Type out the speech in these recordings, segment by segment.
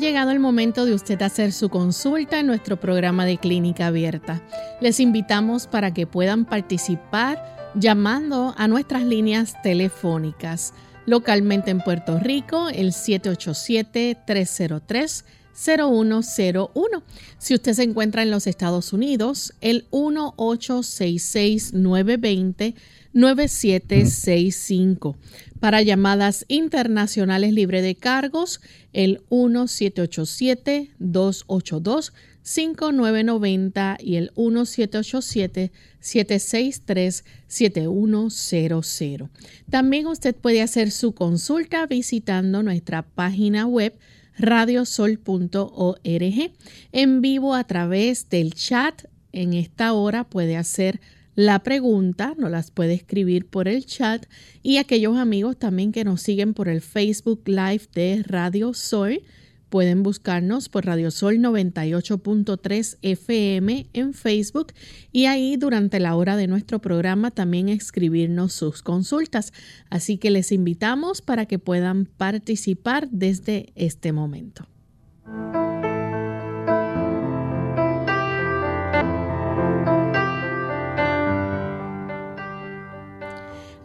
Llegado el momento de usted hacer su consulta en nuestro programa de clínica abierta. Les invitamos para que puedan participar llamando a nuestras líneas telefónicas. Localmente en Puerto Rico, el 787-303-0101. Si usted se encuentra en los Estados Unidos, el 1866-920-9765. Para llamadas internacionales libre de cargos, el 1787-282-5990 y el 1787-763-7100. También usted puede hacer su consulta visitando nuestra página web radiosol.org en vivo a través del chat. En esta hora puede hacer la pregunta, nos las puede escribir por el chat y aquellos amigos también que nos siguen por el Facebook Live de Radio Sol. Pueden buscarnos por Radio Sol 98.3 FM en Facebook y ahí durante la hora de nuestro programa también escribirnos sus consultas. Así que les invitamos para que puedan participar desde este momento.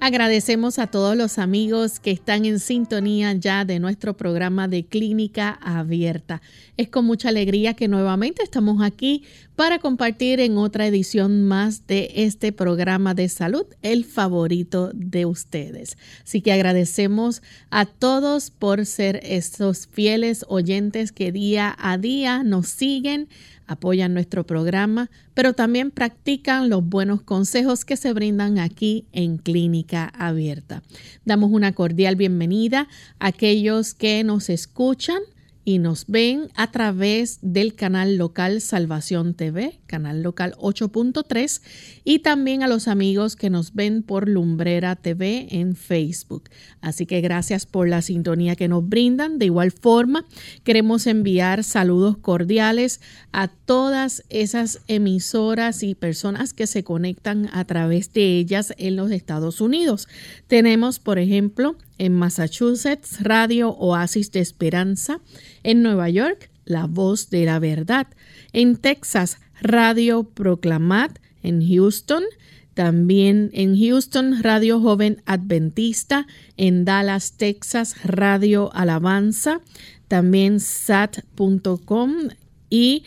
Agradecemos a todos los amigos que están en sintonía ya de nuestro programa de Clínica Abierta. Es con mucha alegría que nuevamente estamos aquí para compartir en otra edición más de este programa de salud, el favorito de ustedes. Así que agradecemos a todos por ser estos fieles oyentes que día a día nos siguen apoyan nuestro programa, pero también practican los buenos consejos que se brindan aquí en Clínica Abierta. Damos una cordial bienvenida a aquellos que nos escuchan y nos ven a través del canal local Salvación TV, canal local 8.3, y también a los amigos que nos ven por Lumbrera TV en Facebook. Así que gracias por la sintonía que nos brindan. De igual forma, queremos enviar saludos cordiales a todas esas emisoras y personas que se conectan a través de ellas en los Estados Unidos. Tenemos, por ejemplo, en Massachusetts, Radio Oasis de Esperanza, en Nueva York, La Voz de la Verdad, en Texas, Radio Proclamat, en Houston, también en Houston, Radio Joven Adventista, en Dallas, Texas, Radio Alabanza, también sat.com y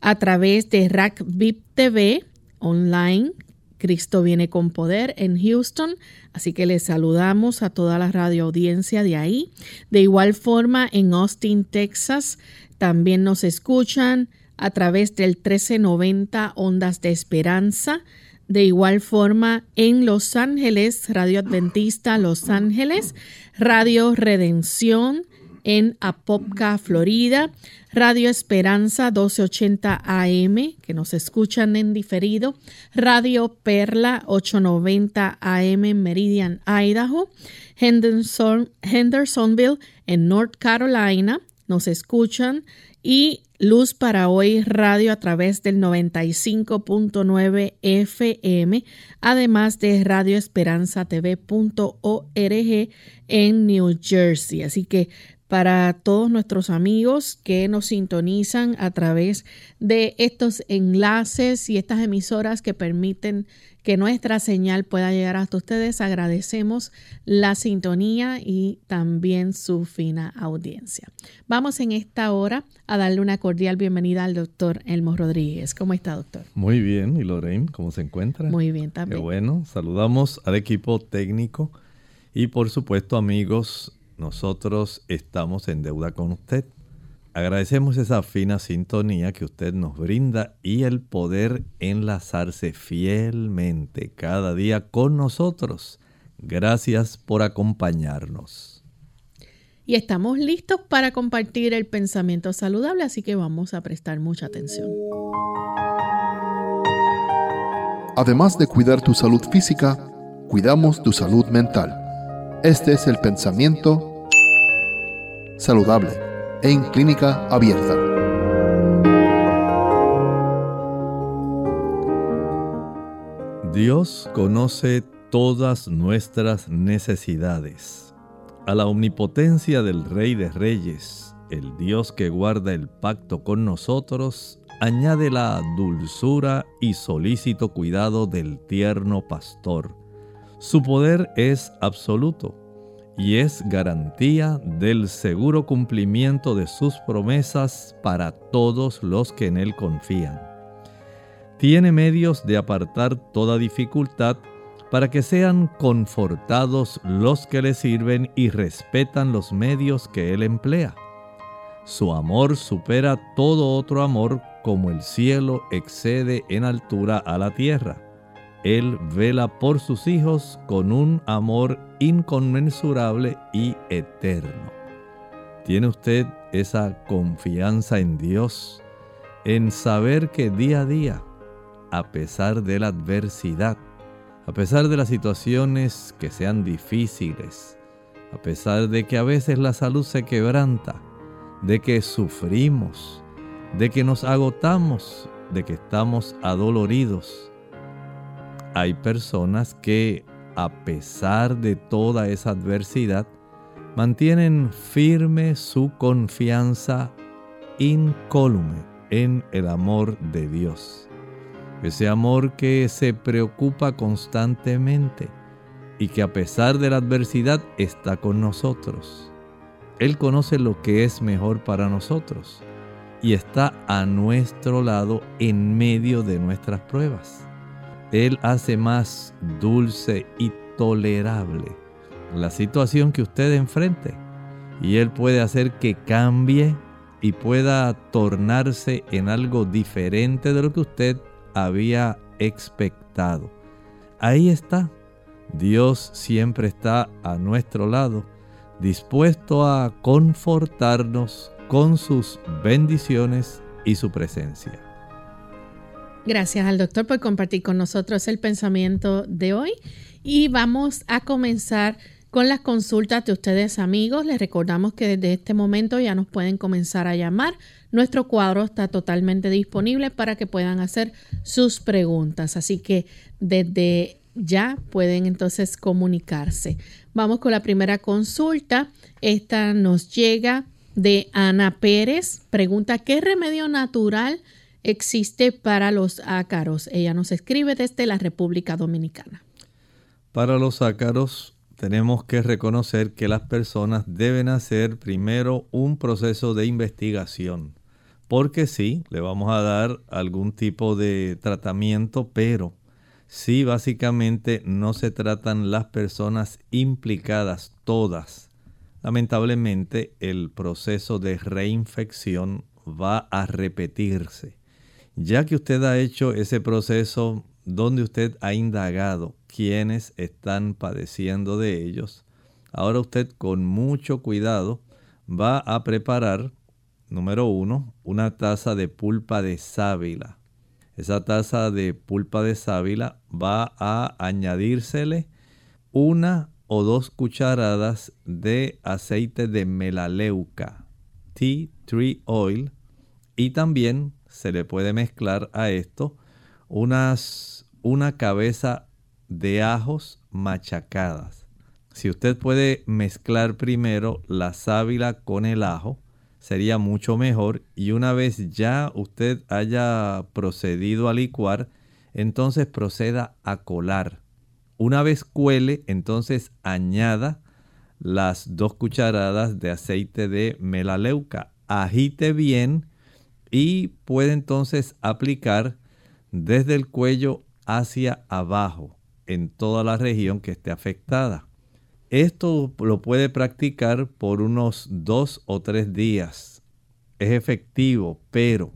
a través de RackVip TV online Cristo viene con poder en Houston, así que les saludamos a toda la radio audiencia de ahí. De igual forma, en Austin, Texas, también nos escuchan a través del 1390 Ondas de Esperanza. De igual forma, en Los Ángeles, Radio Adventista Los Ángeles, Radio Redención en Apopka, Florida, Radio Esperanza 1280 AM, que nos escuchan en diferido, Radio Perla 890 AM en Meridian, Idaho, Henderson, Hendersonville en North Carolina, nos escuchan. Y Luz para Hoy Radio a través del 95.9 FM, además de Radio Esperanza TV.org en New Jersey. Así que para todos nuestros amigos que nos sintonizan a través de estos enlaces y estas emisoras que permiten que nuestra señal pueda llegar hasta ustedes. Agradecemos la sintonía y también su fina audiencia. Vamos en esta hora a darle una cordial bienvenida al doctor Elmo Rodríguez. ¿Cómo está, doctor? Muy bien. ¿Y Lorraine, cómo se encuentra? Muy bien también. Qué bueno. Saludamos al equipo técnico y por supuesto amigos nosotros estamos en deuda con usted. Agradecemos esa fina sintonía que usted nos brinda y el poder enlazarse fielmente cada día con nosotros. Gracias por acompañarnos. Y estamos listos para compartir el pensamiento saludable, así que vamos a prestar mucha atención. Además de cuidar tu salud física, cuidamos tu salud mental. Este es el pensamiento saludable en clínica abierta. Dios conoce todas nuestras necesidades. A la omnipotencia del Rey de Reyes, el Dios que guarda el pacto con nosotros, añade la dulzura y solícito cuidado del tierno pastor. Su poder es absoluto y es garantía del seguro cumplimiento de sus promesas para todos los que en él confían. Tiene medios de apartar toda dificultad para que sean confortados los que le sirven y respetan los medios que él emplea. Su amor supera todo otro amor como el cielo excede en altura a la tierra. Él vela por sus hijos con un amor inconmensurable y eterno. ¿Tiene usted esa confianza en Dios, en saber que día a día, a pesar de la adversidad, a pesar de las situaciones que sean difíciles, a pesar de que a veces la salud se quebranta, de que sufrimos, de que nos agotamos, de que estamos adoloridos. Hay personas que, a pesar de toda esa adversidad, mantienen firme su confianza incólume en el amor de Dios. Ese amor que se preocupa constantemente y que a pesar de la adversidad está con nosotros. Él conoce lo que es mejor para nosotros y está a nuestro lado en medio de nuestras pruebas. Él hace más dulce y tolerable la situación que usted enfrente y Él puede hacer que cambie y pueda tornarse en algo diferente de lo que usted había expectado. Ahí está. Dios siempre está a nuestro lado, dispuesto a confortarnos con sus bendiciones y su presencia. Gracias al doctor por compartir con nosotros el pensamiento de hoy y vamos a comenzar con las consultas de ustedes amigos. Les recordamos que desde este momento ya nos pueden comenzar a llamar. Nuestro cuadro está totalmente disponible para que puedan hacer sus preguntas. Así que desde ya pueden entonces comunicarse. Vamos con la primera consulta. Esta nos llega de Ana Pérez. Pregunta, ¿qué remedio natural existe para los ácaros? Ella nos escribe desde la República Dominicana. Para los ácaros tenemos que reconocer que las personas deben hacer primero un proceso de investigación. Porque sí, le vamos a dar algún tipo de tratamiento, pero si básicamente no se tratan las personas implicadas todas lamentablemente el proceso de reinfección va a repetirse. Ya que usted ha hecho ese proceso donde usted ha indagado quiénes están padeciendo de ellos, ahora usted con mucho cuidado va a preparar, número uno, una taza de pulpa de sábila. Esa taza de pulpa de sábila va a añadírsele una o dos cucharadas de aceite de melaleuca, tea tree oil, y también se le puede mezclar a esto unas, una cabeza de ajos machacadas. Si usted puede mezclar primero la sábila con el ajo, sería mucho mejor y una vez ya usted haya procedido a licuar, entonces proceda a colar una vez cuele, entonces añada las dos cucharadas de aceite de melaleuca. Agite bien y puede entonces aplicar desde el cuello hacia abajo en toda la región que esté afectada. Esto lo puede practicar por unos dos o tres días. Es efectivo, pero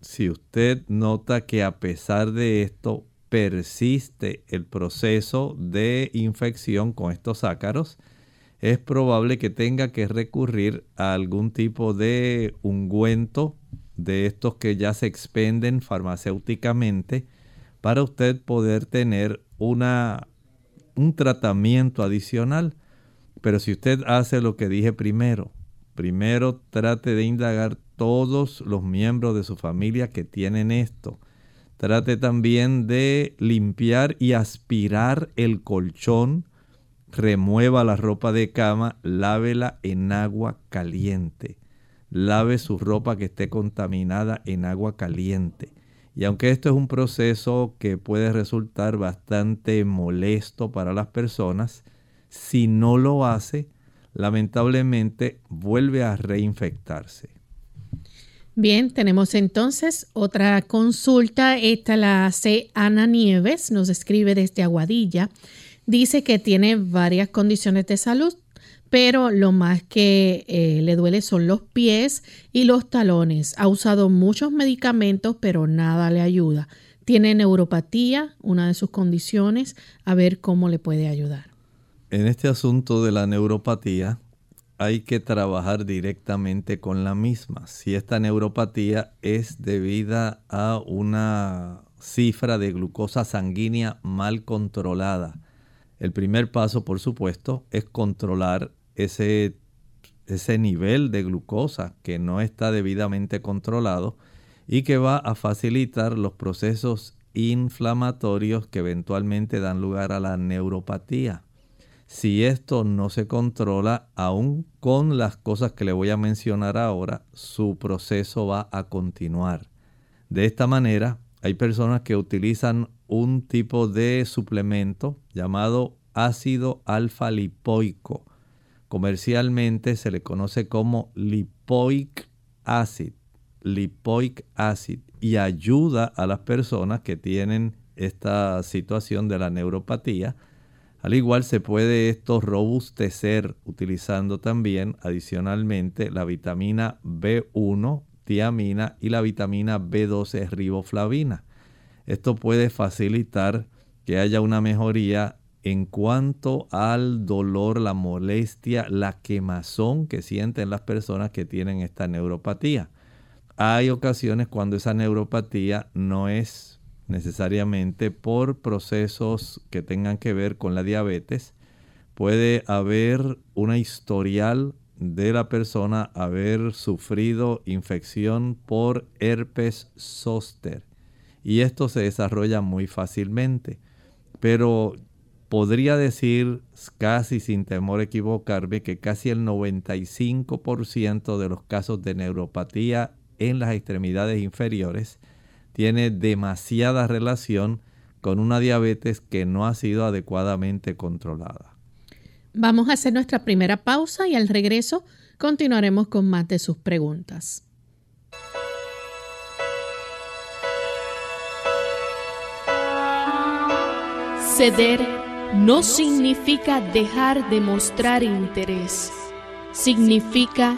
si usted nota que a pesar de esto persiste el proceso de infección con estos ácaros, es probable que tenga que recurrir a algún tipo de ungüento de estos que ya se expenden farmacéuticamente para usted poder tener una, un tratamiento adicional. Pero si usted hace lo que dije primero, primero trate de indagar todos los miembros de su familia que tienen esto. Trate también de limpiar y aspirar el colchón remueva la ropa de cama, lávela en agua caliente. Lave su ropa que esté contaminada en agua caliente. Y aunque esto es un proceso que puede resultar bastante molesto para las personas, si no lo hace, lamentablemente vuelve a reinfectarse. Bien, tenemos entonces otra consulta. Esta la hace Ana Nieves, nos escribe desde Aguadilla. Dice que tiene varias condiciones de salud, pero lo más que eh, le duele son los pies y los talones. Ha usado muchos medicamentos, pero nada le ayuda. Tiene neuropatía, una de sus condiciones, a ver cómo le puede ayudar. En este asunto de la neuropatía hay que trabajar directamente con la misma. Si esta neuropatía es debida a una cifra de glucosa sanguínea mal controlada, el primer paso, por supuesto, es controlar ese, ese nivel de glucosa que no está debidamente controlado y que va a facilitar los procesos inflamatorios que eventualmente dan lugar a la neuropatía. Si esto no se controla, aún con las cosas que le voy a mencionar ahora, su proceso va a continuar. De esta manera, hay personas que utilizan un tipo de suplemento llamado ácido alfa lipoico. Comercialmente se le conoce como lipoic acid, lipoic acid, y ayuda a las personas que tienen esta situación de la neuropatía. Al igual se puede esto robustecer utilizando también adicionalmente la vitamina B1, tiamina y la vitamina B12 riboflavina. Esto puede facilitar que haya una mejoría en cuanto al dolor, la molestia, la quemazón que sienten las personas que tienen esta neuropatía. Hay ocasiones cuando esa neuropatía no es necesariamente por procesos que tengan que ver con la diabetes. Puede haber una historial de la persona haber sufrido infección por herpes zóster y esto se desarrolla muy fácilmente. Pero podría decir casi sin temor a equivocarme que casi el 95% de los casos de neuropatía en las extremidades inferiores tiene demasiada relación con una diabetes que no ha sido adecuadamente controlada. Vamos a hacer nuestra primera pausa y al regreso continuaremos con más de sus preguntas. Ceder no significa dejar de mostrar interés, significa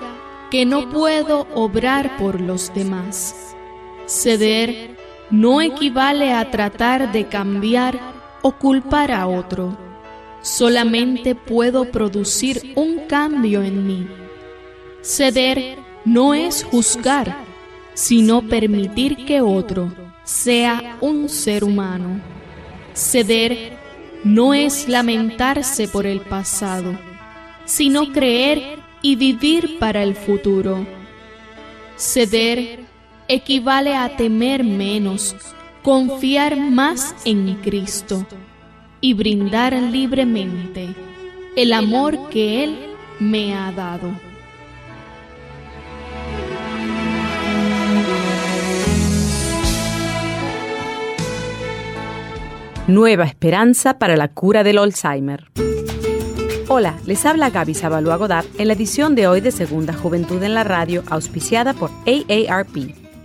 que no puedo obrar por los demás. Ceder no equivale a tratar de cambiar o culpar a otro. Solamente puedo producir un cambio en mí. Ceder no es juzgar, sino permitir que otro sea un ser humano. Ceder no es lamentarse por el pasado, sino creer y vivir para el futuro. Ceder equivale a temer menos, confiar más en Cristo y brindar libremente el amor que Él me ha dado. Nueva esperanza para la cura del Alzheimer. Hola, les habla Gaby Sabalua Godard en la edición de hoy de Segunda Juventud en la Radio, auspiciada por AARP.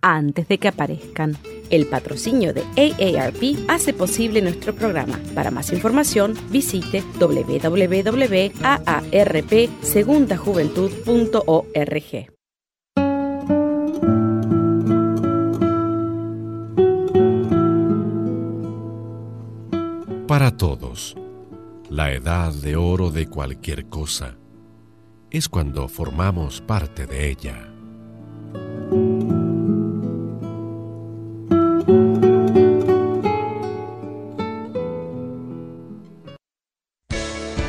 antes de que aparezcan. El patrocinio de AARP hace posible nuestro programa. Para más información, visite www.aarpsegundajuventud.org. Para todos, la edad de oro de cualquier cosa es cuando formamos parte de ella.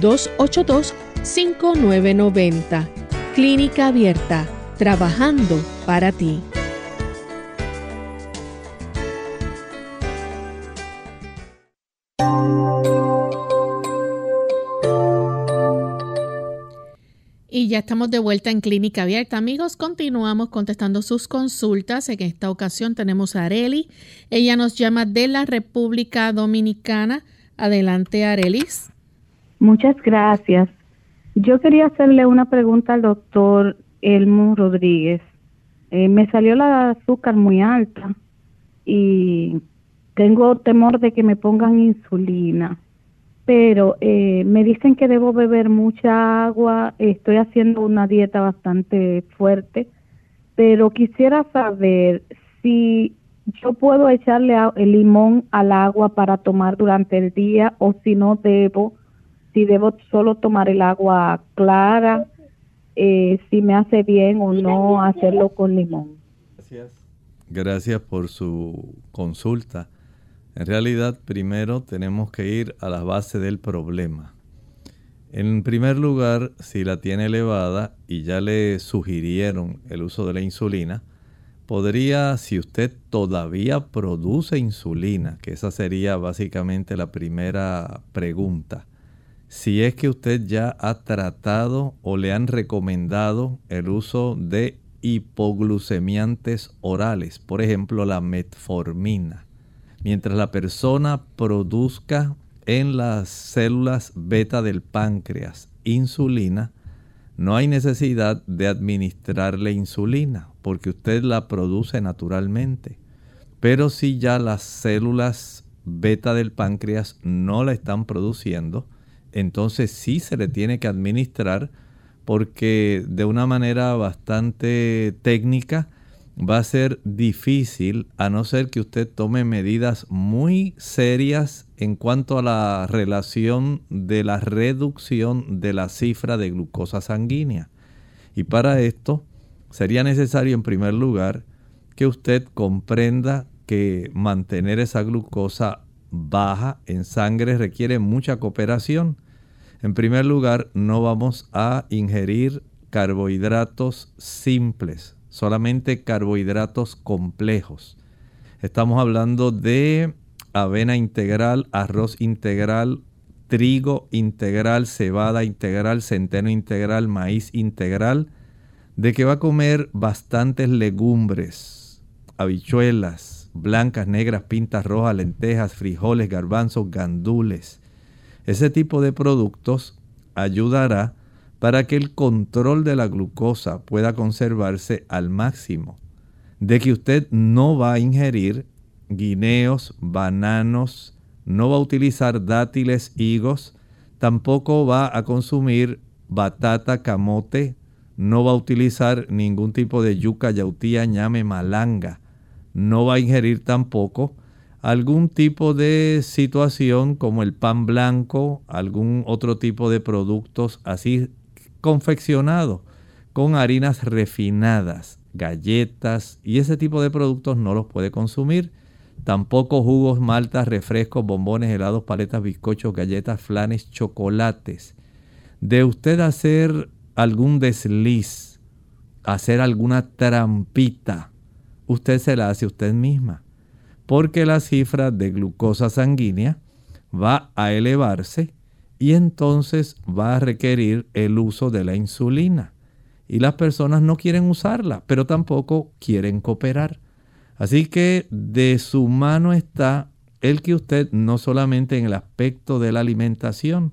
282-5990. Clínica Abierta, trabajando para ti. Y ya estamos de vuelta en Clínica Abierta. Amigos, continuamos contestando sus consultas. En esta ocasión tenemos a Areli. Ella nos llama de la República Dominicana. Adelante, Arelis. Muchas gracias. Yo quería hacerle una pregunta al doctor Elmo Rodríguez. Eh, me salió la azúcar muy alta y tengo temor de que me pongan insulina, pero eh, me dicen que debo beber mucha agua, estoy haciendo una dieta bastante fuerte, pero quisiera saber si yo puedo echarle el limón al agua para tomar durante el día o si no debo si debo solo tomar el agua clara, eh, si me hace bien o no hacerlo con limón. Gracias. Gracias por su consulta. En realidad, primero tenemos que ir a la base del problema. En primer lugar, si la tiene elevada y ya le sugirieron el uso de la insulina, podría, si usted todavía produce insulina, que esa sería básicamente la primera pregunta, si es que usted ya ha tratado o le han recomendado el uso de hipoglucemiantes orales, por ejemplo la metformina. Mientras la persona produzca en las células beta del páncreas insulina, no hay necesidad de administrarle insulina porque usted la produce naturalmente. Pero si ya las células beta del páncreas no la están produciendo, entonces sí se le tiene que administrar porque de una manera bastante técnica va a ser difícil a no ser que usted tome medidas muy serias en cuanto a la relación de la reducción de la cifra de glucosa sanguínea. Y para esto sería necesario en primer lugar que usted comprenda que mantener esa glucosa baja en sangre requiere mucha cooperación en primer lugar, no vamos a ingerir carbohidratos simples, solamente carbohidratos complejos. Estamos hablando de avena integral, arroz integral, trigo integral, cebada integral, centeno integral, maíz integral, de que va a comer bastantes legumbres, habichuelas, blancas, negras, pintas rojas, lentejas, frijoles, garbanzos, gandules. Ese tipo de productos ayudará para que el control de la glucosa pueda conservarse al máximo. De que usted no va a ingerir guineos, bananos, no va a utilizar dátiles, higos, tampoco va a consumir batata, camote, no va a utilizar ningún tipo de yuca, yautía, ñame, malanga, no va a ingerir tampoco algún tipo de situación como el pan blanco, algún otro tipo de productos así confeccionados con harinas refinadas, galletas y ese tipo de productos no los puede consumir Tampoco jugos, maltas, refrescos, bombones, helados, paletas, bizcochos, galletas, flanes, chocolates. De usted hacer algún desliz, hacer alguna trampita, usted se la hace usted misma. Porque la cifra de glucosa sanguínea va a elevarse y entonces va a requerir el uso de la insulina. Y las personas no quieren usarla, pero tampoco quieren cooperar. Así que de su mano está el que usted no solamente en el aspecto de la alimentación,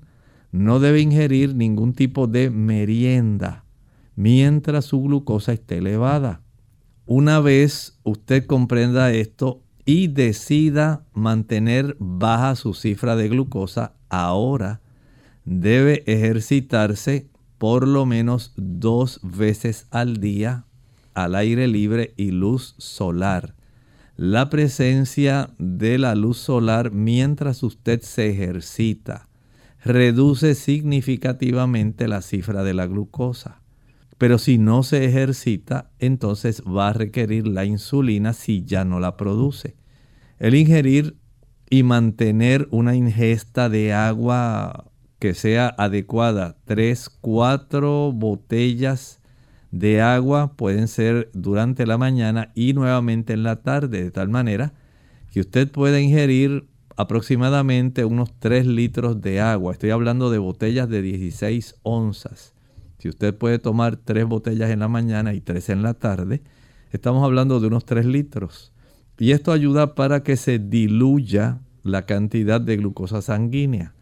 no debe ingerir ningún tipo de merienda mientras su glucosa esté elevada. Una vez usted comprenda esto y decida mantener baja su cifra de glucosa, ahora debe ejercitarse por lo menos dos veces al día al aire libre y luz solar. La presencia de la luz solar mientras usted se ejercita reduce significativamente la cifra de la glucosa. Pero si no se ejercita, entonces va a requerir la insulina si ya no la produce. El ingerir y mantener una ingesta de agua que sea adecuada, 3, 4 botellas de agua pueden ser durante la mañana y nuevamente en la tarde, de tal manera que usted pueda ingerir aproximadamente unos 3 litros de agua. Estoy hablando de botellas de 16 onzas. Si usted puede tomar 3 botellas en la mañana y 3 en la tarde, estamos hablando de unos 3 litros. Y esto ayuda para que se diluya la cantidad de glucosa sanguínea.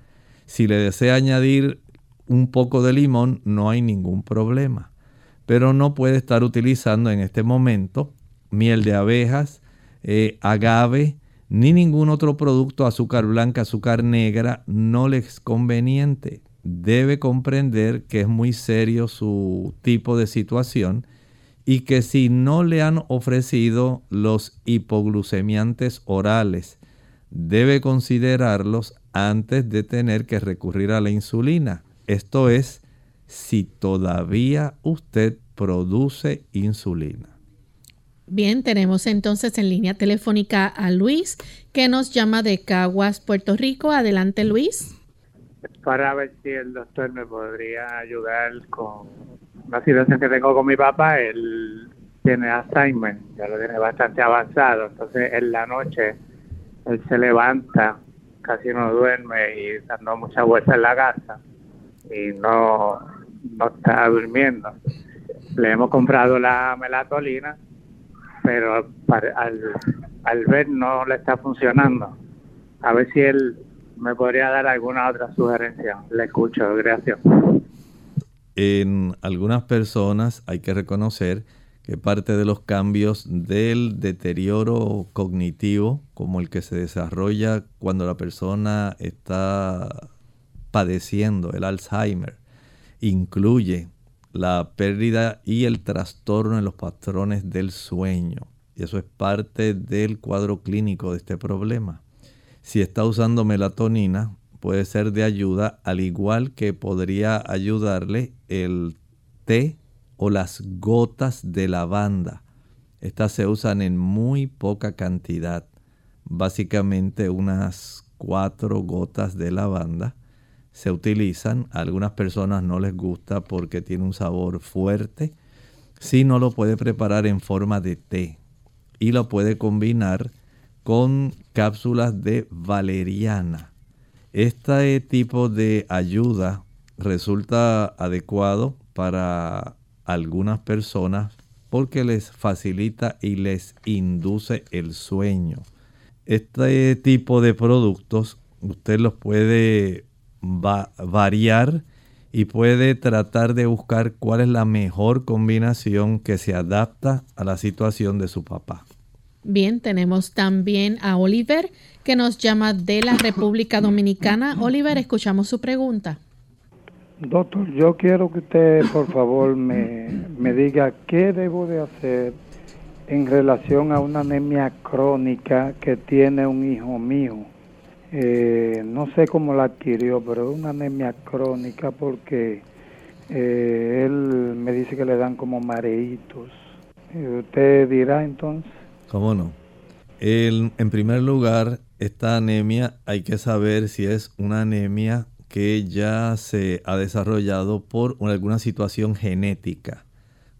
Si le desea añadir un poco de limón, no hay ningún problema pero no puede estar utilizando en este momento miel de abejas, eh, agave, ni ningún otro producto, azúcar blanca, azúcar negra, no le es conveniente. Debe comprender que es muy serio su tipo de situación y que si no le han ofrecido los hipoglucemiantes orales, debe considerarlos antes de tener que recurrir a la insulina. Esto es si todavía usted produce insulina. Bien, tenemos entonces en línea telefónica a Luis, que nos llama de Caguas, Puerto Rico. Adelante, Luis. Para ver si el doctor me podría ayudar con una situación que tengo con mi papá. Él tiene Alzheimer, ya lo tiene bastante avanzado. Entonces, en la noche, él se levanta, casi no duerme y dando mucha vuelta en la casa. Y no, no está durmiendo. Le hemos comprado la melatonina, pero al, ver no le está funcionando. A ver si él me podría dar alguna otra sugerencia. Le escucho, gracias. En algunas personas hay que reconocer que parte de los cambios del deterioro cognitivo, como el que se desarrolla cuando la persona está padeciendo el Alzheimer, incluye la pérdida y el trastorno en los patrones del sueño. Y eso es parte del cuadro clínico de este problema. Si está usando melatonina, puede ser de ayuda, al igual que podría ayudarle el té o las gotas de lavanda. Estas se usan en muy poca cantidad, básicamente unas cuatro gotas de lavanda se utilizan. A algunas personas no les gusta porque tiene un sabor fuerte. Si no lo puede preparar en forma de té y lo puede combinar con cápsulas de valeriana. Este tipo de ayuda resulta adecuado para algunas personas porque les facilita y les induce el sueño. Este tipo de productos usted los puede variar y puede tratar de buscar cuál es la mejor combinación que se adapta a la situación de su papá. Bien, tenemos también a Oliver que nos llama de la República Dominicana. Oliver, escuchamos su pregunta. Doctor, yo quiero que usted por favor me, me diga qué debo de hacer en relación a una anemia crónica que tiene un hijo mío. Eh, no sé cómo la adquirió, pero es una anemia crónica porque eh, él me dice que le dan como mareitos. Eh, ¿Usted dirá entonces? ¿Cómo no? en primer lugar, esta anemia hay que saber si es una anemia que ya se ha desarrollado por alguna situación genética,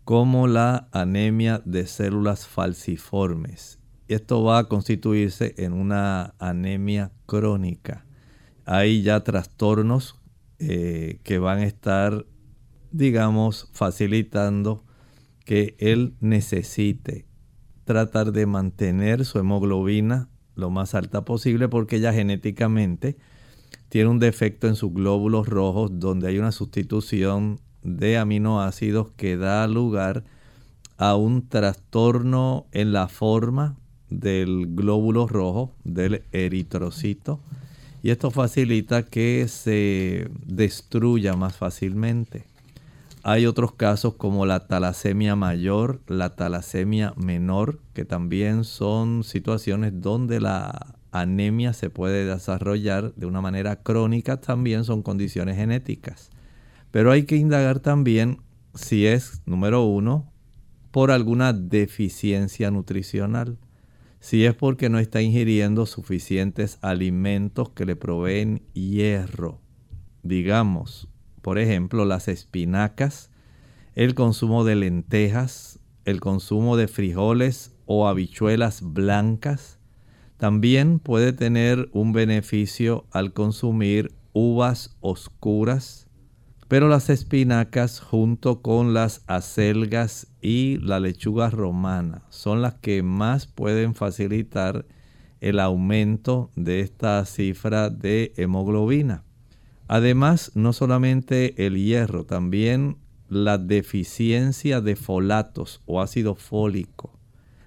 como la anemia de células falciformes esto va a constituirse en una anemia crónica. Hay ya trastornos eh, que van a estar, digamos, facilitando que él necesite tratar de mantener su hemoglobina lo más alta posible porque ya genéticamente tiene un defecto en sus glóbulos rojos donde hay una sustitución de aminoácidos que da lugar a un trastorno en la forma del glóbulo rojo, del eritrocito, y esto facilita que se destruya más fácilmente. Hay otros casos como la talasemia mayor, la talasemia menor, que también son situaciones donde la anemia se puede desarrollar de una manera crónica, también son condiciones genéticas. Pero hay que indagar también si es, número uno, por alguna deficiencia nutricional si es porque no está ingiriendo suficientes alimentos que le proveen hierro. Digamos, por ejemplo, las espinacas, el consumo de lentejas, el consumo de frijoles o habichuelas blancas, también puede tener un beneficio al consumir uvas oscuras, pero las espinacas junto con las acelgas y la lechuga romana son las que más pueden facilitar el aumento de esta cifra de hemoglobina. Además, no solamente el hierro, también la deficiencia de folatos o ácido fólico,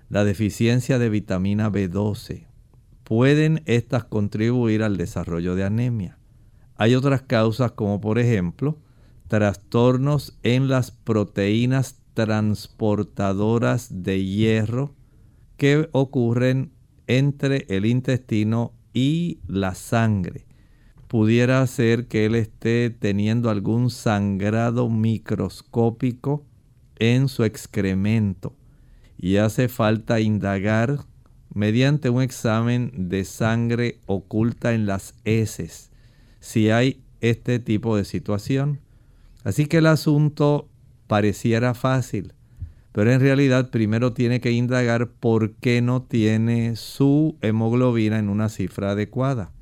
la deficiencia de vitamina B12, pueden estas contribuir al desarrollo de anemia. Hay otras causas como por ejemplo trastornos en las proteínas transportadoras de hierro que ocurren entre el intestino y la sangre. Pudiera ser que él esté teniendo algún sangrado microscópico en su excremento y hace falta indagar mediante un examen de sangre oculta en las heces si hay este tipo de situación. Así que el asunto pareciera fácil, pero en realidad primero tiene que indagar por qué no tiene su hemoglobina en una cifra adecuada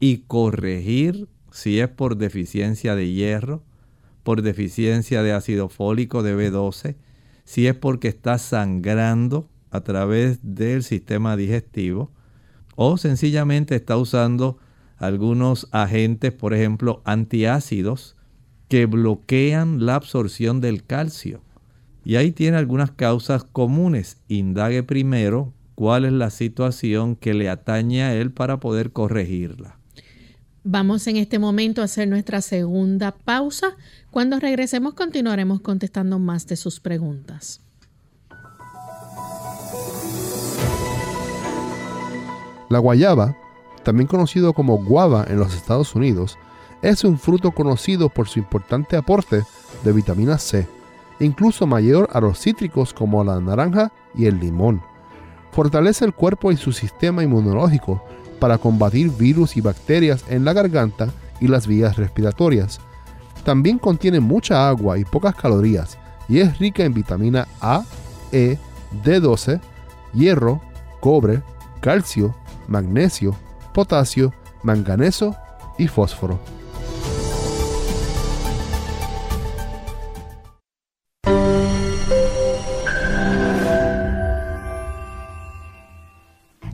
y corregir si es por deficiencia de hierro, por deficiencia de ácido fólico de B12, si es porque está sangrando a través del sistema digestivo o sencillamente está usando algunos agentes, por ejemplo, antiácidos, que bloquean la absorción del calcio. Y ahí tiene algunas causas comunes. Indague primero cuál es la situación que le atañe a él para poder corregirla. Vamos en este momento a hacer nuestra segunda pausa. Cuando regresemos continuaremos contestando más de sus preguntas. La guayaba, también conocido como guava en los Estados Unidos, es un fruto conocido por su importante aporte de vitamina C, incluso mayor a los cítricos como la naranja y el limón. Fortalece el cuerpo y su sistema inmunológico para combatir virus y bacterias en la garganta y las vías respiratorias. También contiene mucha agua y pocas calorías y es rica en vitamina A, E, D12, hierro, cobre, calcio, magnesio, potasio, manganeso y fósforo.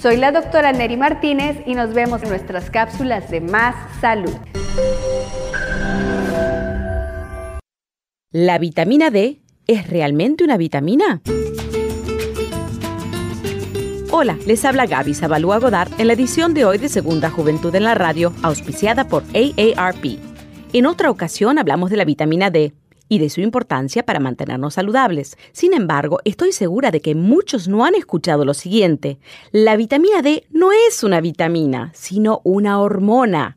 Soy la doctora Neri Martínez y nos vemos en nuestras cápsulas de Más Salud. ¿La vitamina D es realmente una vitamina? Hola, les habla Gaby Zabalúa Godard en la edición de hoy de Segunda Juventud en la Radio, auspiciada por AARP. En otra ocasión hablamos de la vitamina D y de su importancia para mantenernos saludables. Sin embargo, estoy segura de que muchos no han escuchado lo siguiente. La vitamina D no es una vitamina, sino una hormona.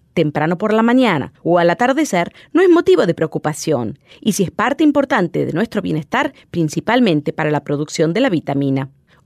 temprano por la mañana o al atardecer no es motivo de preocupación y si es parte importante de nuestro bienestar, principalmente para la producción de la vitamina.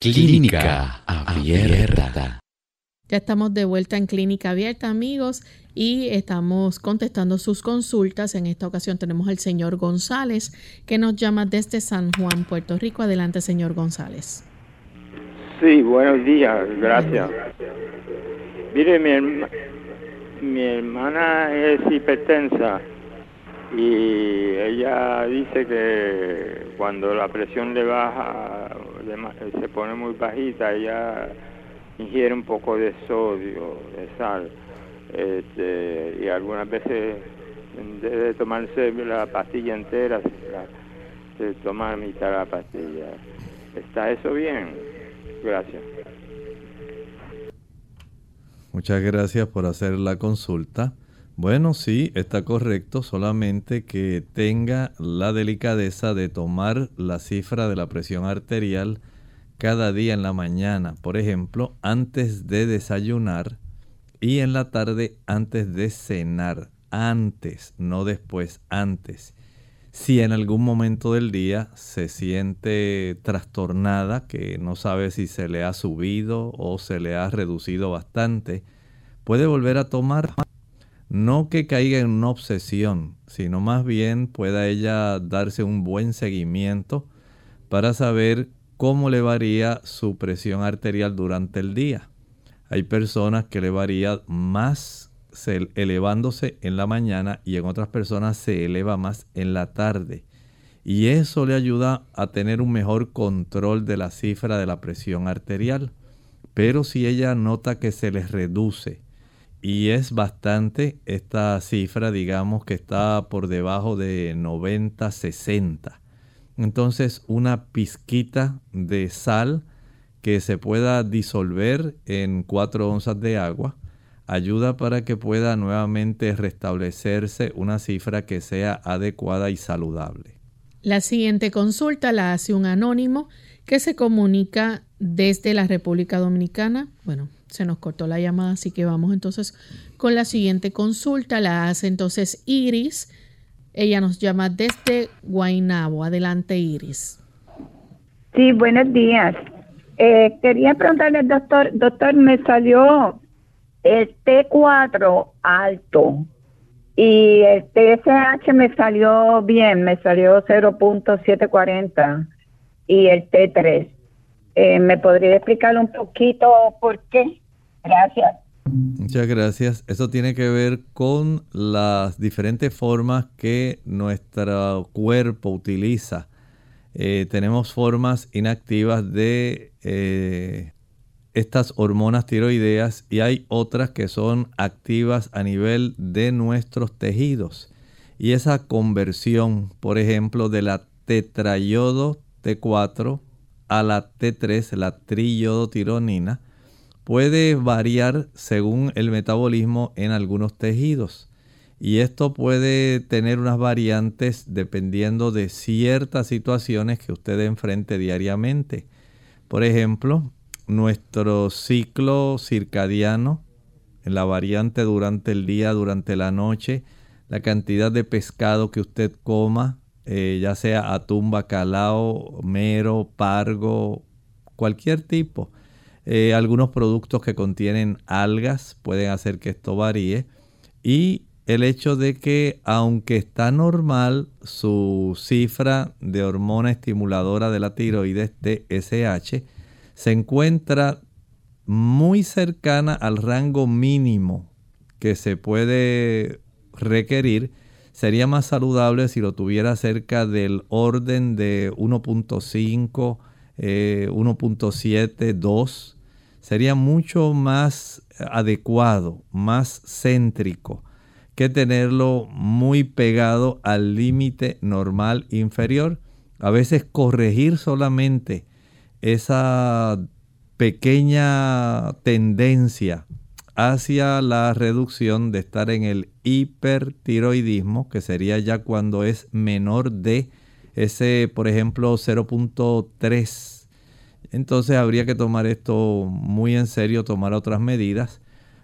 Clínica Abierta. Ya estamos de vuelta en Clínica Abierta, amigos, y estamos contestando sus consultas. En esta ocasión tenemos al señor González, que nos llama desde San Juan, Puerto Rico. Adelante, señor González. Sí, buenos días, gracias. Mire, mi, mi hermana es hipertensa y ella dice que cuando la presión le baja, se pone muy bajita, ella ingiere un poco de sodio, de sal, este, y algunas veces debe tomarse la pastilla entera, se toma mitad de la pastilla. ¿Está eso bien? Gracias. Muchas gracias por hacer la consulta. Bueno, sí, está correcto, solamente que tenga la delicadeza de tomar la cifra de la presión arterial cada día en la mañana, por ejemplo, antes de desayunar y en la tarde antes de cenar. antes, no después, antes. Si en algún momento del día se siente trastornada, que no sabe si se le ha subido o se le ha reducido bastante, puede volver a tomar. No que caiga en una obsesión, sino más bien pueda ella darse un buen seguimiento para saber cómo le varía su presión arterial durante el día. Hay personas que le varía más elevándose en la mañana y en otras personas se eleva más en la tarde. Y eso le ayuda a tener un mejor control de la cifra de la presión arterial. Pero si ella nota que se les reduce y es bastante esta cifra, digamos que está por debajo de 90-60, entonces una pizquita de sal que se pueda disolver en 4 onzas de agua ayuda para que pueda nuevamente restablecerse una cifra que sea adecuada y saludable. La siguiente consulta la hace un anónimo que se comunica desde la República Dominicana. Bueno, se nos cortó la llamada, así que vamos entonces con la siguiente consulta. La hace entonces Iris. Ella nos llama desde Guaynabo. Adelante, Iris. Sí, buenos días. Eh, quería preguntarle al doctor, doctor, me salió el T4 alto y el TSH me salió bien, me salió 0.740 y el T3. Eh, ¿Me podría explicar un poquito por qué? Gracias. Muchas gracias. Eso tiene que ver con las diferentes formas que nuestro cuerpo utiliza. Eh, tenemos formas inactivas de eh, estas hormonas tiroideas y hay otras que son activas a nivel de nuestros tejidos. Y esa conversión, por ejemplo, de la tetrayodo T4 a la T3, la triyodotironina, puede variar según el metabolismo en algunos tejidos. Y esto puede tener unas variantes dependiendo de ciertas situaciones que usted enfrente diariamente. Por ejemplo, nuestro ciclo circadiano, la variante durante el día, durante la noche, la cantidad de pescado que usted coma, eh, ya sea atún, bacalao, mero, pargo, cualquier tipo. Eh, algunos productos que contienen algas pueden hacer que esto varíe. Y el hecho de que aunque está normal su cifra de hormona estimuladora de la tiroides TSH, se encuentra muy cercana al rango mínimo que se puede requerir, sería más saludable si lo tuviera cerca del orden de 1.5, 1.7, 2. Sería mucho más adecuado, más céntrico que tenerlo muy pegado al límite normal inferior. A veces corregir solamente esa pequeña tendencia hacia la reducción de estar en el hipertiroidismo, que sería ya cuando es menor de ese, por ejemplo, 0.3. Entonces habría que tomar esto muy en serio, tomar otras medidas,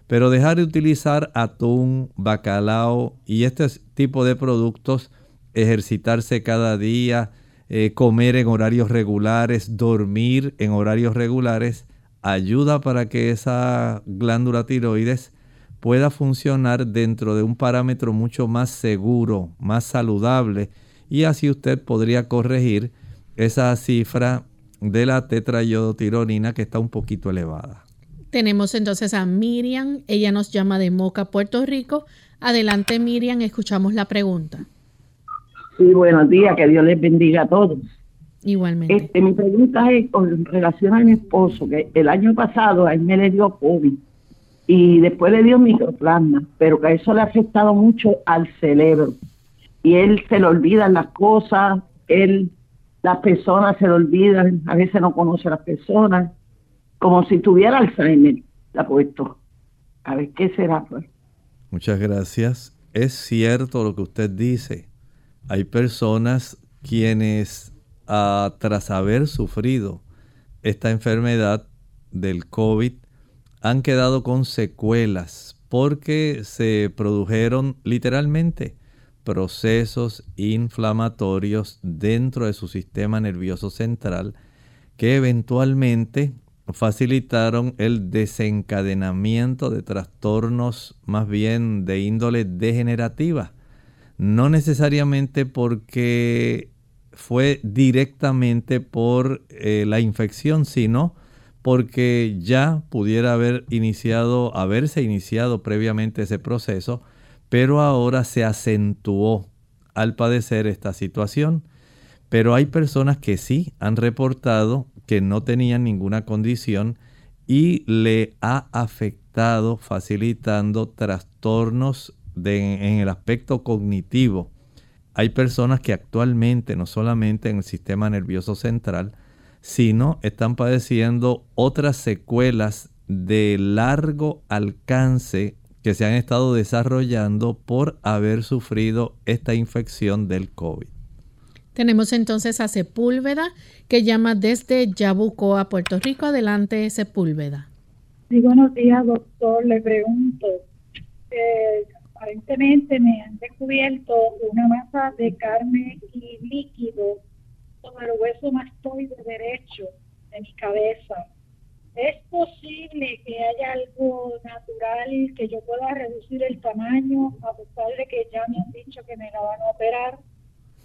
pero dejar de utilizar atún, bacalao y este tipo de productos, ejercitarse cada día, eh, comer en horarios regulares, dormir en horarios regulares, ayuda para que esa glándula tiroides pueda funcionar dentro de un parámetro mucho más seguro, más saludable, y así usted podría corregir esa cifra de la tetrayodotironina que está un poquito elevada. Tenemos entonces a Miriam, ella nos llama de Moca, Puerto Rico. Adelante Miriam, escuchamos la pregunta. Sí, buenos días, que Dios les bendiga a todos. Igualmente. Este, mi pregunta es con relación a mi esposo, que el año pasado a él me le dio COVID y después le dio microplasma, pero que eso le ha afectado mucho al cerebro. Y él se le olvidan las cosas, él, las personas se le olvidan, a veces no conoce a las personas, como si tuviera Alzheimer, la puesto. A ver, ¿qué será? Pues? Muchas gracias. Es cierto lo que usted dice hay personas quienes tras haber sufrido esta enfermedad del COVID han quedado con secuelas porque se produjeron literalmente procesos inflamatorios dentro de su sistema nervioso central que eventualmente facilitaron el desencadenamiento de trastornos más bien de índole degenerativa. No necesariamente porque fue directamente por eh, la infección, sino porque ya pudiera haber iniciado, haberse iniciado previamente ese proceso, pero ahora se acentuó al padecer esta situación. Pero hay personas que sí han reportado que no tenían ninguna condición y le ha afectado facilitando trastornos en el aspecto cognitivo. Hay personas que actualmente, no solamente en el sistema nervioso central, sino están padeciendo otras secuelas de largo alcance que se han estado desarrollando por haber sufrido esta infección del COVID. Tenemos entonces a Sepúlveda que llama desde Yabucoa, Puerto Rico. Adelante, Sepúlveda. Sí, buenos días, doctor. Le pregunto, eh, aparentemente me han descubierto una masa de carne y líquido sobre el hueso mastoide derecho de mi cabeza. ¿Es posible que haya algo natural que yo pueda reducir el tamaño a pesar de que ya me han dicho que me la van a operar?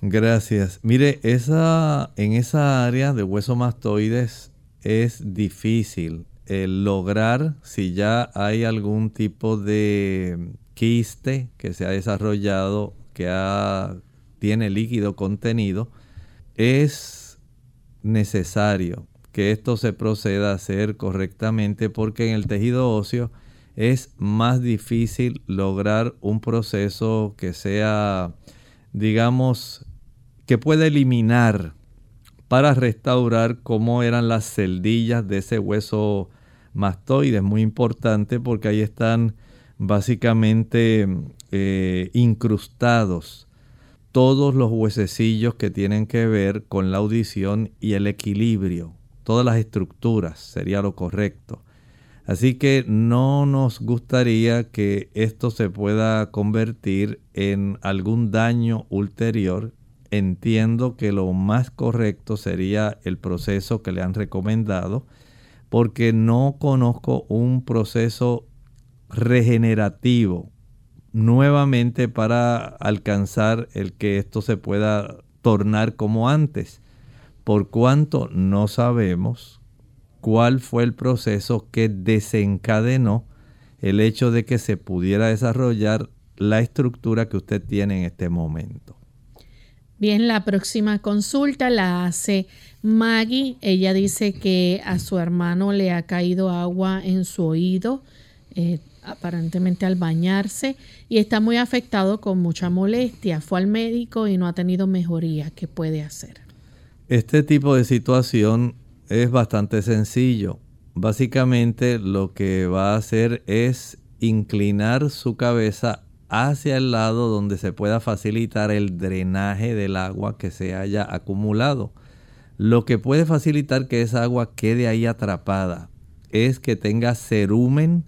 Gracias. Mire, esa, en esa área de hueso mastoides es difícil lograr si ya hay algún tipo de quiste que se ha desarrollado, que tiene líquido contenido, es necesario que esto se proceda a hacer correctamente porque en el tejido óseo es más difícil lograr un proceso que sea, digamos, que pueda eliminar para restaurar cómo eran las celdillas de ese hueso mastoide. Es muy importante porque ahí están básicamente eh, incrustados todos los huesecillos que tienen que ver con la audición y el equilibrio, todas las estructuras sería lo correcto. Así que no nos gustaría que esto se pueda convertir en algún daño ulterior. Entiendo que lo más correcto sería el proceso que le han recomendado, porque no conozco un proceso regenerativo nuevamente para alcanzar el que esto se pueda tornar como antes, por cuanto no sabemos cuál fue el proceso que desencadenó el hecho de que se pudiera desarrollar la estructura que usted tiene en este momento. Bien, la próxima consulta la hace Maggie. Ella dice que a su hermano le ha caído agua en su oído. Eh, aparentemente al bañarse y está muy afectado con mucha molestia. Fue al médico y no ha tenido mejoría. ¿Qué puede hacer? Este tipo de situación es bastante sencillo. Básicamente lo que va a hacer es inclinar su cabeza hacia el lado donde se pueda facilitar el drenaje del agua que se haya acumulado. Lo que puede facilitar que esa agua quede ahí atrapada es que tenga cerumen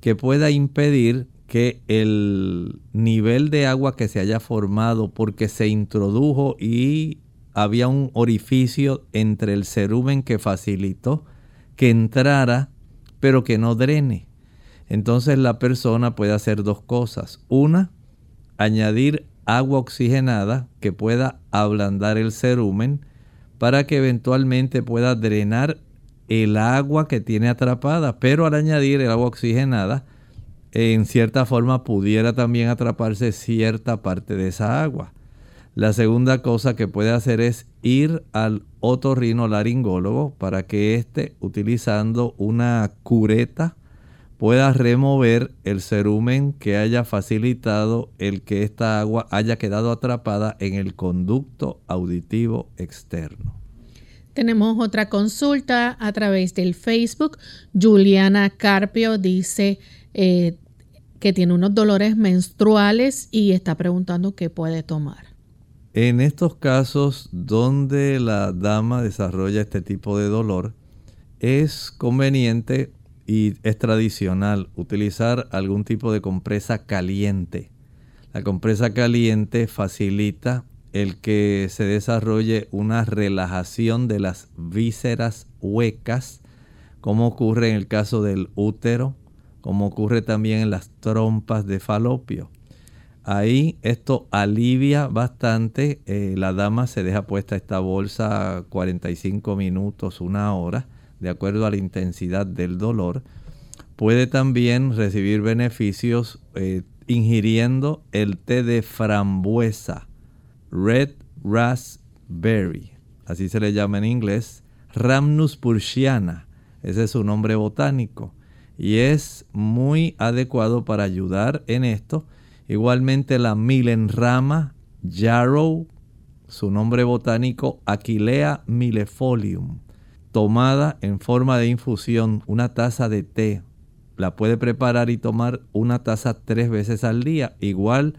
que pueda impedir que el nivel de agua que se haya formado porque se introdujo y había un orificio entre el cerumen que facilitó que entrara pero que no drene. Entonces la persona puede hacer dos cosas. Una, añadir agua oxigenada que pueda ablandar el cerumen para que eventualmente pueda drenar el agua que tiene atrapada, pero al añadir el agua oxigenada, en cierta forma pudiera también atraparse cierta parte de esa agua. La segunda cosa que puede hacer es ir al otorrinolaringólogo para que éste, utilizando una cureta, pueda remover el cerumen que haya facilitado el que esta agua haya quedado atrapada en el conducto auditivo externo. Tenemos otra consulta a través del Facebook. Juliana Carpio dice eh, que tiene unos dolores menstruales y está preguntando qué puede tomar. En estos casos donde la dama desarrolla este tipo de dolor, es conveniente y es tradicional utilizar algún tipo de compresa caliente. La compresa caliente facilita el que se desarrolle una relajación de las vísceras huecas, como ocurre en el caso del útero, como ocurre también en las trompas de falopio. Ahí esto alivia bastante. Eh, la dama se deja puesta esta bolsa 45 minutos, una hora, de acuerdo a la intensidad del dolor. Puede también recibir beneficios eh, ingiriendo el té de frambuesa, red raspberry, así se le llama en inglés, Rhamnus pursiana, ese es su nombre botánico y es muy adecuado para ayudar en esto. Igualmente la milenrama yarrow, su nombre botánico Aquilea millefolium, tomada en forma de infusión, una taza de té. La puede preparar y tomar una taza tres veces al día. Igual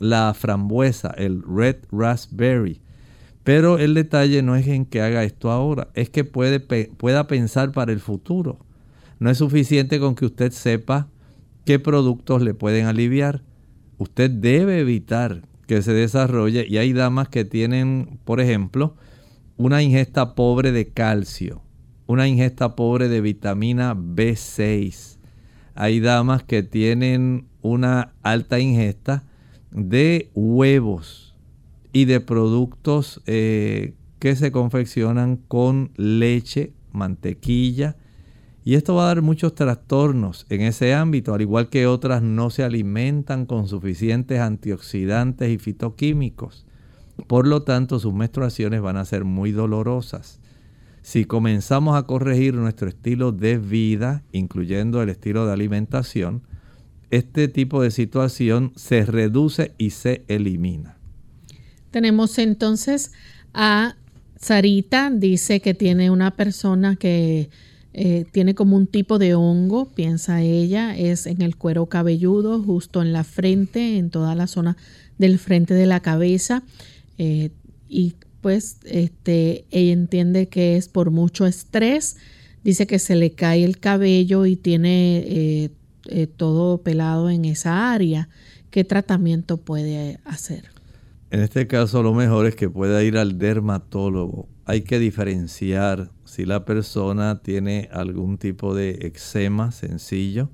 la frambuesa, el red raspberry. Pero el detalle no es en que haga esto ahora, es que puede, pueda pensar para el futuro. No es suficiente con que usted sepa qué productos le pueden aliviar. Usted debe evitar que se desarrolle y hay damas que tienen, por ejemplo, una ingesta pobre de calcio, una ingesta pobre de vitamina B6. Hay damas que tienen una alta ingesta de huevos y de productos eh, que se confeccionan con leche, mantequilla, y esto va a dar muchos trastornos en ese ámbito, al igual que otras no se alimentan con suficientes antioxidantes y fitoquímicos. Por lo tanto, sus menstruaciones van a ser muy dolorosas. Si comenzamos a corregir nuestro estilo de vida, incluyendo el estilo de alimentación, este tipo de situación se reduce y se elimina. Tenemos entonces a Sarita, dice que tiene una persona que eh, tiene como un tipo de hongo, piensa ella, es en el cuero cabelludo, justo en la frente, en toda la zona del frente de la cabeza. Eh, y pues este, ella entiende que es por mucho estrés. Dice que se le cae el cabello y tiene eh, todo pelado en esa área. ¿Qué tratamiento puede hacer? En este caso lo mejor es que pueda ir al dermatólogo. Hay que diferenciar si la persona tiene algún tipo de eczema sencillo,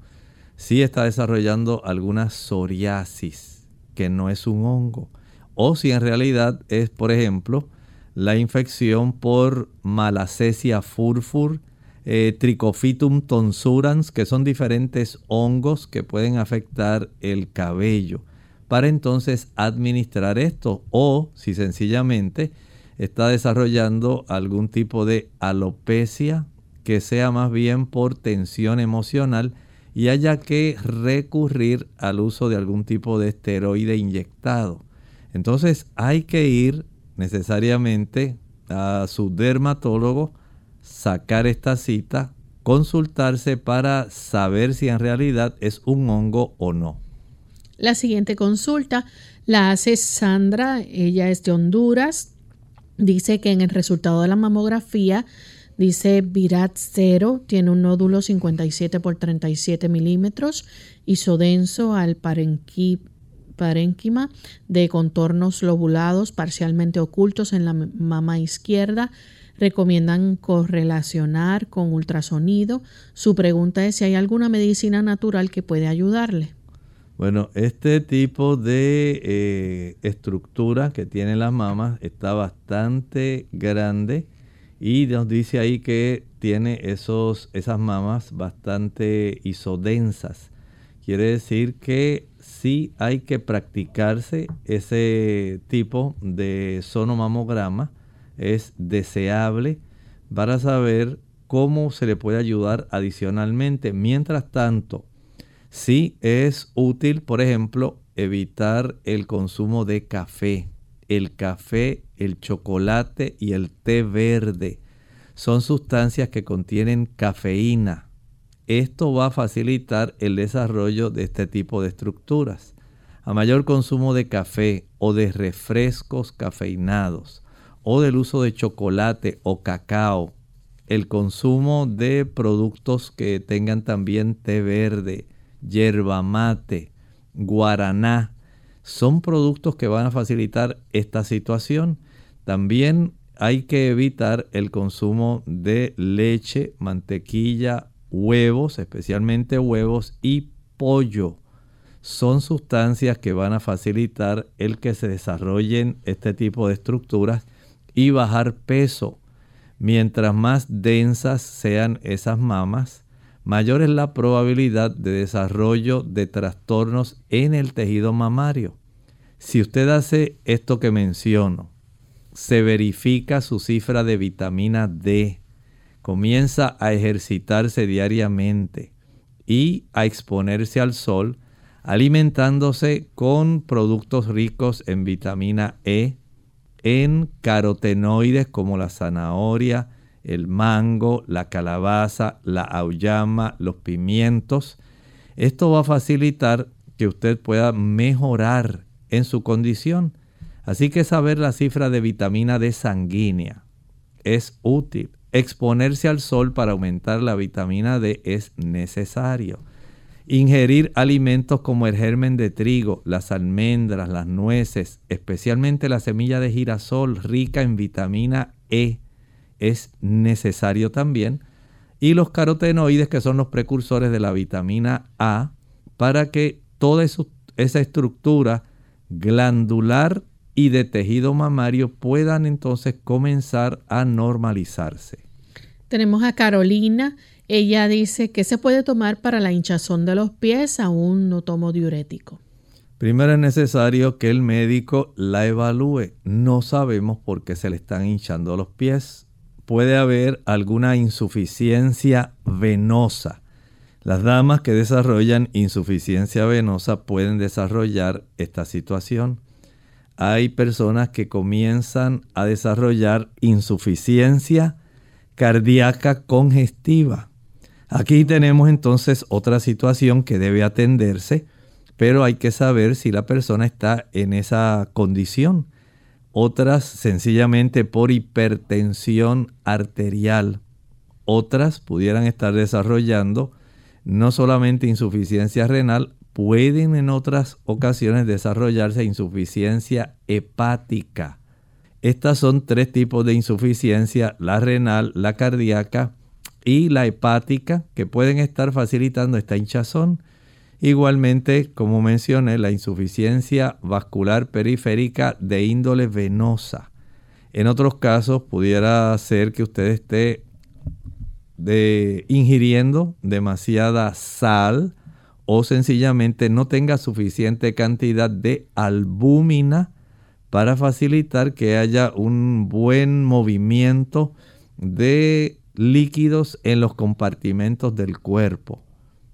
si está desarrollando alguna psoriasis, que no es un hongo, o si en realidad es, por ejemplo, la infección por malacesia furfur, eh, tonsurans, que son diferentes hongos que pueden afectar el cabello, para entonces administrar esto, o si sencillamente está desarrollando algún tipo de alopecia que sea más bien por tensión emocional y haya que recurrir al uso de algún tipo de esteroide inyectado. Entonces hay que ir necesariamente a su dermatólogo, sacar esta cita, consultarse para saber si en realidad es un hongo o no. La siguiente consulta la hace Sandra, ella es de Honduras, Dice que en el resultado de la mamografía dice Virat 0, tiene un nódulo 57 por 37 milímetros, isodenso al parénquima de contornos lobulados parcialmente ocultos en la mama izquierda. Recomiendan correlacionar con ultrasonido. Su pregunta es si hay alguna medicina natural que puede ayudarle. Bueno, este tipo de eh, estructura que tienen las mamas está bastante grande y nos dice ahí que tiene esos, esas mamas bastante isodensas. Quiere decir que sí hay que practicarse ese tipo de sonomamograma. Es deseable para saber cómo se le puede ayudar adicionalmente. Mientras tanto, Sí es útil, por ejemplo, evitar el consumo de café. El café, el chocolate y el té verde son sustancias que contienen cafeína. Esto va a facilitar el desarrollo de este tipo de estructuras. A mayor consumo de café o de refrescos cafeinados o del uso de chocolate o cacao, el consumo de productos que tengan también té verde, yerba mate, guaraná, son productos que van a facilitar esta situación. También hay que evitar el consumo de leche, mantequilla, huevos, especialmente huevos y pollo. Son sustancias que van a facilitar el que se desarrollen este tipo de estructuras y bajar peso. Mientras más densas sean esas mamas, mayor es la probabilidad de desarrollo de trastornos en el tejido mamario. Si usted hace esto que menciono, se verifica su cifra de vitamina D, comienza a ejercitarse diariamente y a exponerse al sol, alimentándose con productos ricos en vitamina E, en carotenoides como la zanahoria, el mango, la calabaza, la auyama, los pimientos. Esto va a facilitar que usted pueda mejorar en su condición. Así que saber la cifra de vitamina D sanguínea es útil. Exponerse al sol para aumentar la vitamina D es necesario. Ingerir alimentos como el germen de trigo, las almendras, las nueces, especialmente la semilla de girasol rica en vitamina E, es necesario también. Y los carotenoides, que son los precursores de la vitamina A, para que toda esa estructura glandular y de tejido mamario puedan entonces comenzar a normalizarse. Tenemos a Carolina. Ella dice que se puede tomar para la hinchazón de los pies, aún no tomo diurético. Primero es necesario que el médico la evalúe. No sabemos por qué se le están hinchando los pies. Puede haber alguna insuficiencia venosa. Las damas que desarrollan insuficiencia venosa pueden desarrollar esta situación. Hay personas que comienzan a desarrollar insuficiencia cardíaca congestiva. Aquí tenemos entonces otra situación que debe atenderse, pero hay que saber si la persona está en esa condición. Otras sencillamente por hipertensión arterial. Otras pudieran estar desarrollando no solamente insuficiencia renal, pueden en otras ocasiones desarrollarse insuficiencia hepática. Estas son tres tipos de insuficiencia, la renal, la cardíaca y la hepática, que pueden estar facilitando esta hinchazón. Igualmente, como mencioné, la insuficiencia vascular periférica de índole venosa. En otros casos pudiera ser que usted esté de, ingiriendo demasiada sal o sencillamente no tenga suficiente cantidad de albúmina para facilitar que haya un buen movimiento de líquidos en los compartimentos del cuerpo.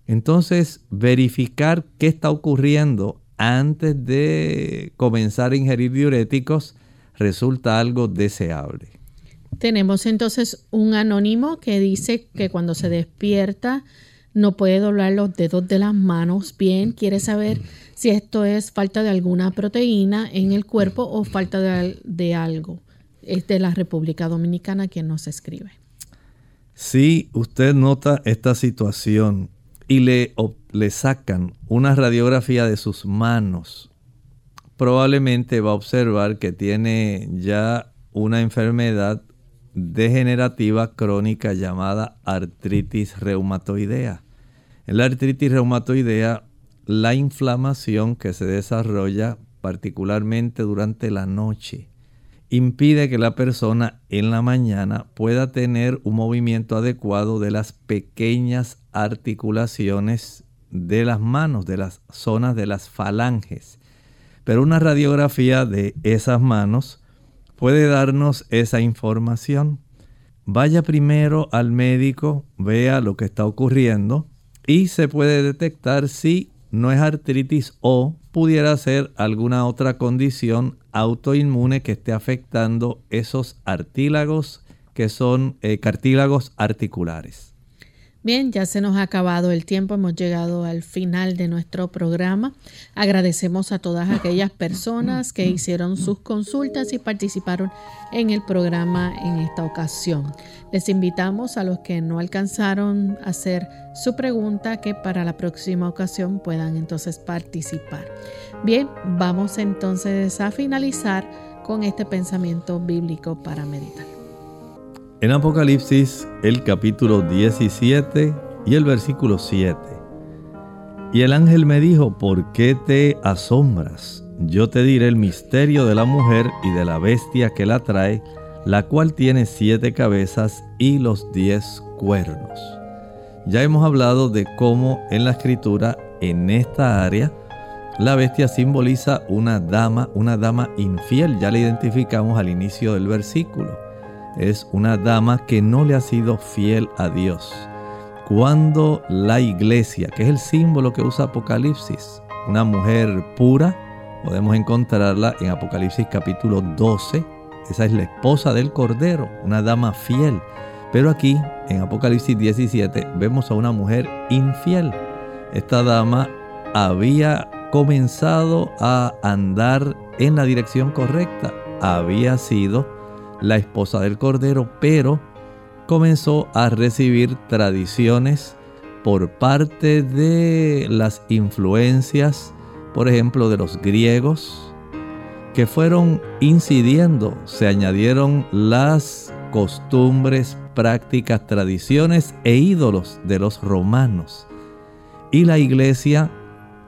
Entonces, verificar qué está ocurriendo antes de comenzar a ingerir diuréticos resulta algo deseable. Tenemos entonces un anónimo que dice que cuando se despierta no puede doblar los dedos de las manos bien. Quiere saber si esto es falta de alguna proteína en el cuerpo o falta de, algo. Es de la República Dominicana quien nos escribe. Si usted nota esta situación y le, le sacan una radiografía de sus manos, probablemente va a observar que tiene ya una enfermedad degenerativa crónica llamada artritis reumatoidea. En la artritis reumatoidea, la inflamación que se desarrolla particularmente durante la noche impide que la persona en la mañana pueda tener un movimiento adecuado de las pequeñas articulaciones de las manos, de las zonas de las falanges. Pero una radiografía de esas manos puede darnos esa información. Vaya primero al médico, vea lo que está ocurriendo y se puede detectar si no es artritis o pudiera ser alguna otra condición autoinmune que esté afectando esos artílagos que son eh, cartílagos articulares. Bien, ya se nos ha acabado el tiempo, hemos llegado al final de nuestro programa. Agradecemos a todas aquellas personas que hicieron sus consultas y participaron en el programa en esta ocasión. Les invitamos a los que no alcanzaron a hacer su pregunta que para la próxima ocasión puedan entonces participar. Bien, vamos entonces a finalizar con este pensamiento bíblico para meditar. En Apocalipsis, el capítulo 17 y el versículo 7. Y el ángel me dijo, ¿por qué te asombras? Yo te diré el misterio de la mujer y de la bestia que la trae, la cual tiene siete cabezas y los diez cuernos. Ya hemos hablado de cómo en la escritura, en esta área, la bestia simboliza una dama, una dama infiel. Ya la identificamos al inicio del versículo es una dama que no le ha sido fiel a Dios. Cuando la iglesia, que es el símbolo que usa Apocalipsis, una mujer pura, podemos encontrarla en Apocalipsis capítulo 12. Esa es la esposa del Cordero, una dama fiel. Pero aquí, en Apocalipsis 17, vemos a una mujer infiel. Esta dama había comenzado a andar en la dirección correcta. Había sido la esposa del Cordero, pero comenzó a recibir tradiciones por parte de las influencias, por ejemplo, de los griegos, que fueron incidiendo, se añadieron las costumbres, prácticas, tradiciones e ídolos de los romanos. Y la iglesia,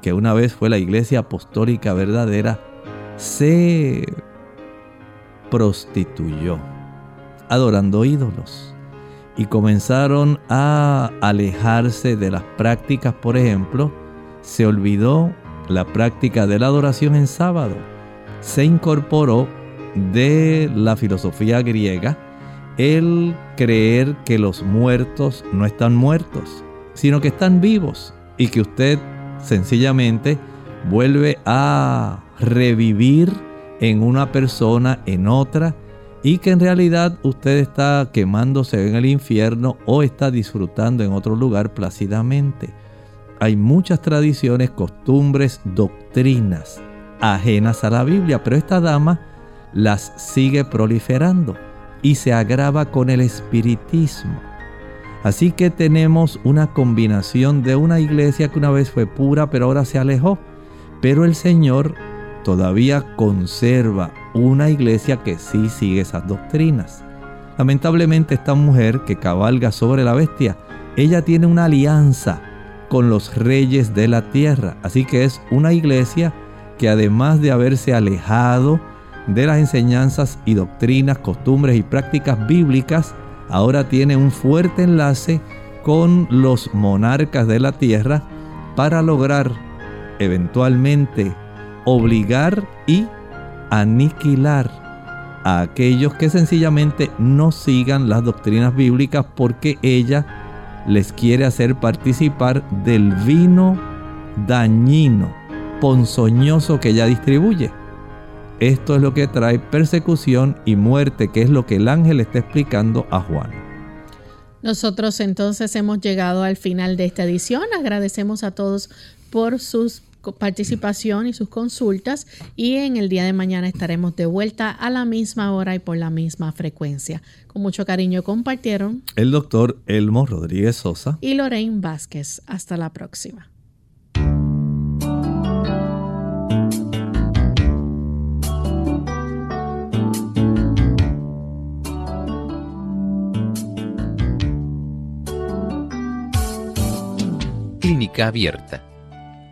que una vez fue la iglesia apostólica verdadera, se prostituyó, adorando ídolos. Y comenzaron a alejarse de las prácticas, por ejemplo, se olvidó la práctica de la adoración en sábado. Se incorporó de la filosofía griega el creer que los muertos no están muertos, sino que están vivos y que usted sencillamente vuelve a revivir en una persona, en otra, y que en realidad usted está quemándose en el infierno o está disfrutando en otro lugar plácidamente. Hay muchas tradiciones, costumbres, doctrinas ajenas a la Biblia, pero esta dama las sigue proliferando y se agrava con el espiritismo. Así que tenemos una combinación de una iglesia que una vez fue pura pero ahora se alejó. Pero el Señor todavía conserva una iglesia que sí sigue esas doctrinas. Lamentablemente esta mujer que cabalga sobre la bestia, ella tiene una alianza con los reyes de la tierra. Así que es una iglesia que además de haberse alejado de las enseñanzas y doctrinas, costumbres y prácticas bíblicas, ahora tiene un fuerte enlace con los monarcas de la tierra para lograr eventualmente obligar y aniquilar a aquellos que sencillamente no sigan las doctrinas bíblicas porque ella les quiere hacer participar del vino dañino, ponzoñoso que ella distribuye. Esto es lo que trae persecución y muerte, que es lo que el ángel está explicando a Juan. Nosotros entonces hemos llegado al final de esta edición. Agradecemos a todos por sus participación y sus consultas y en el día de mañana estaremos de vuelta a la misma hora y por la misma frecuencia. Con mucho cariño compartieron el doctor Elmo Rodríguez Sosa y Lorraine Vázquez. Hasta la próxima. Clínica Abierta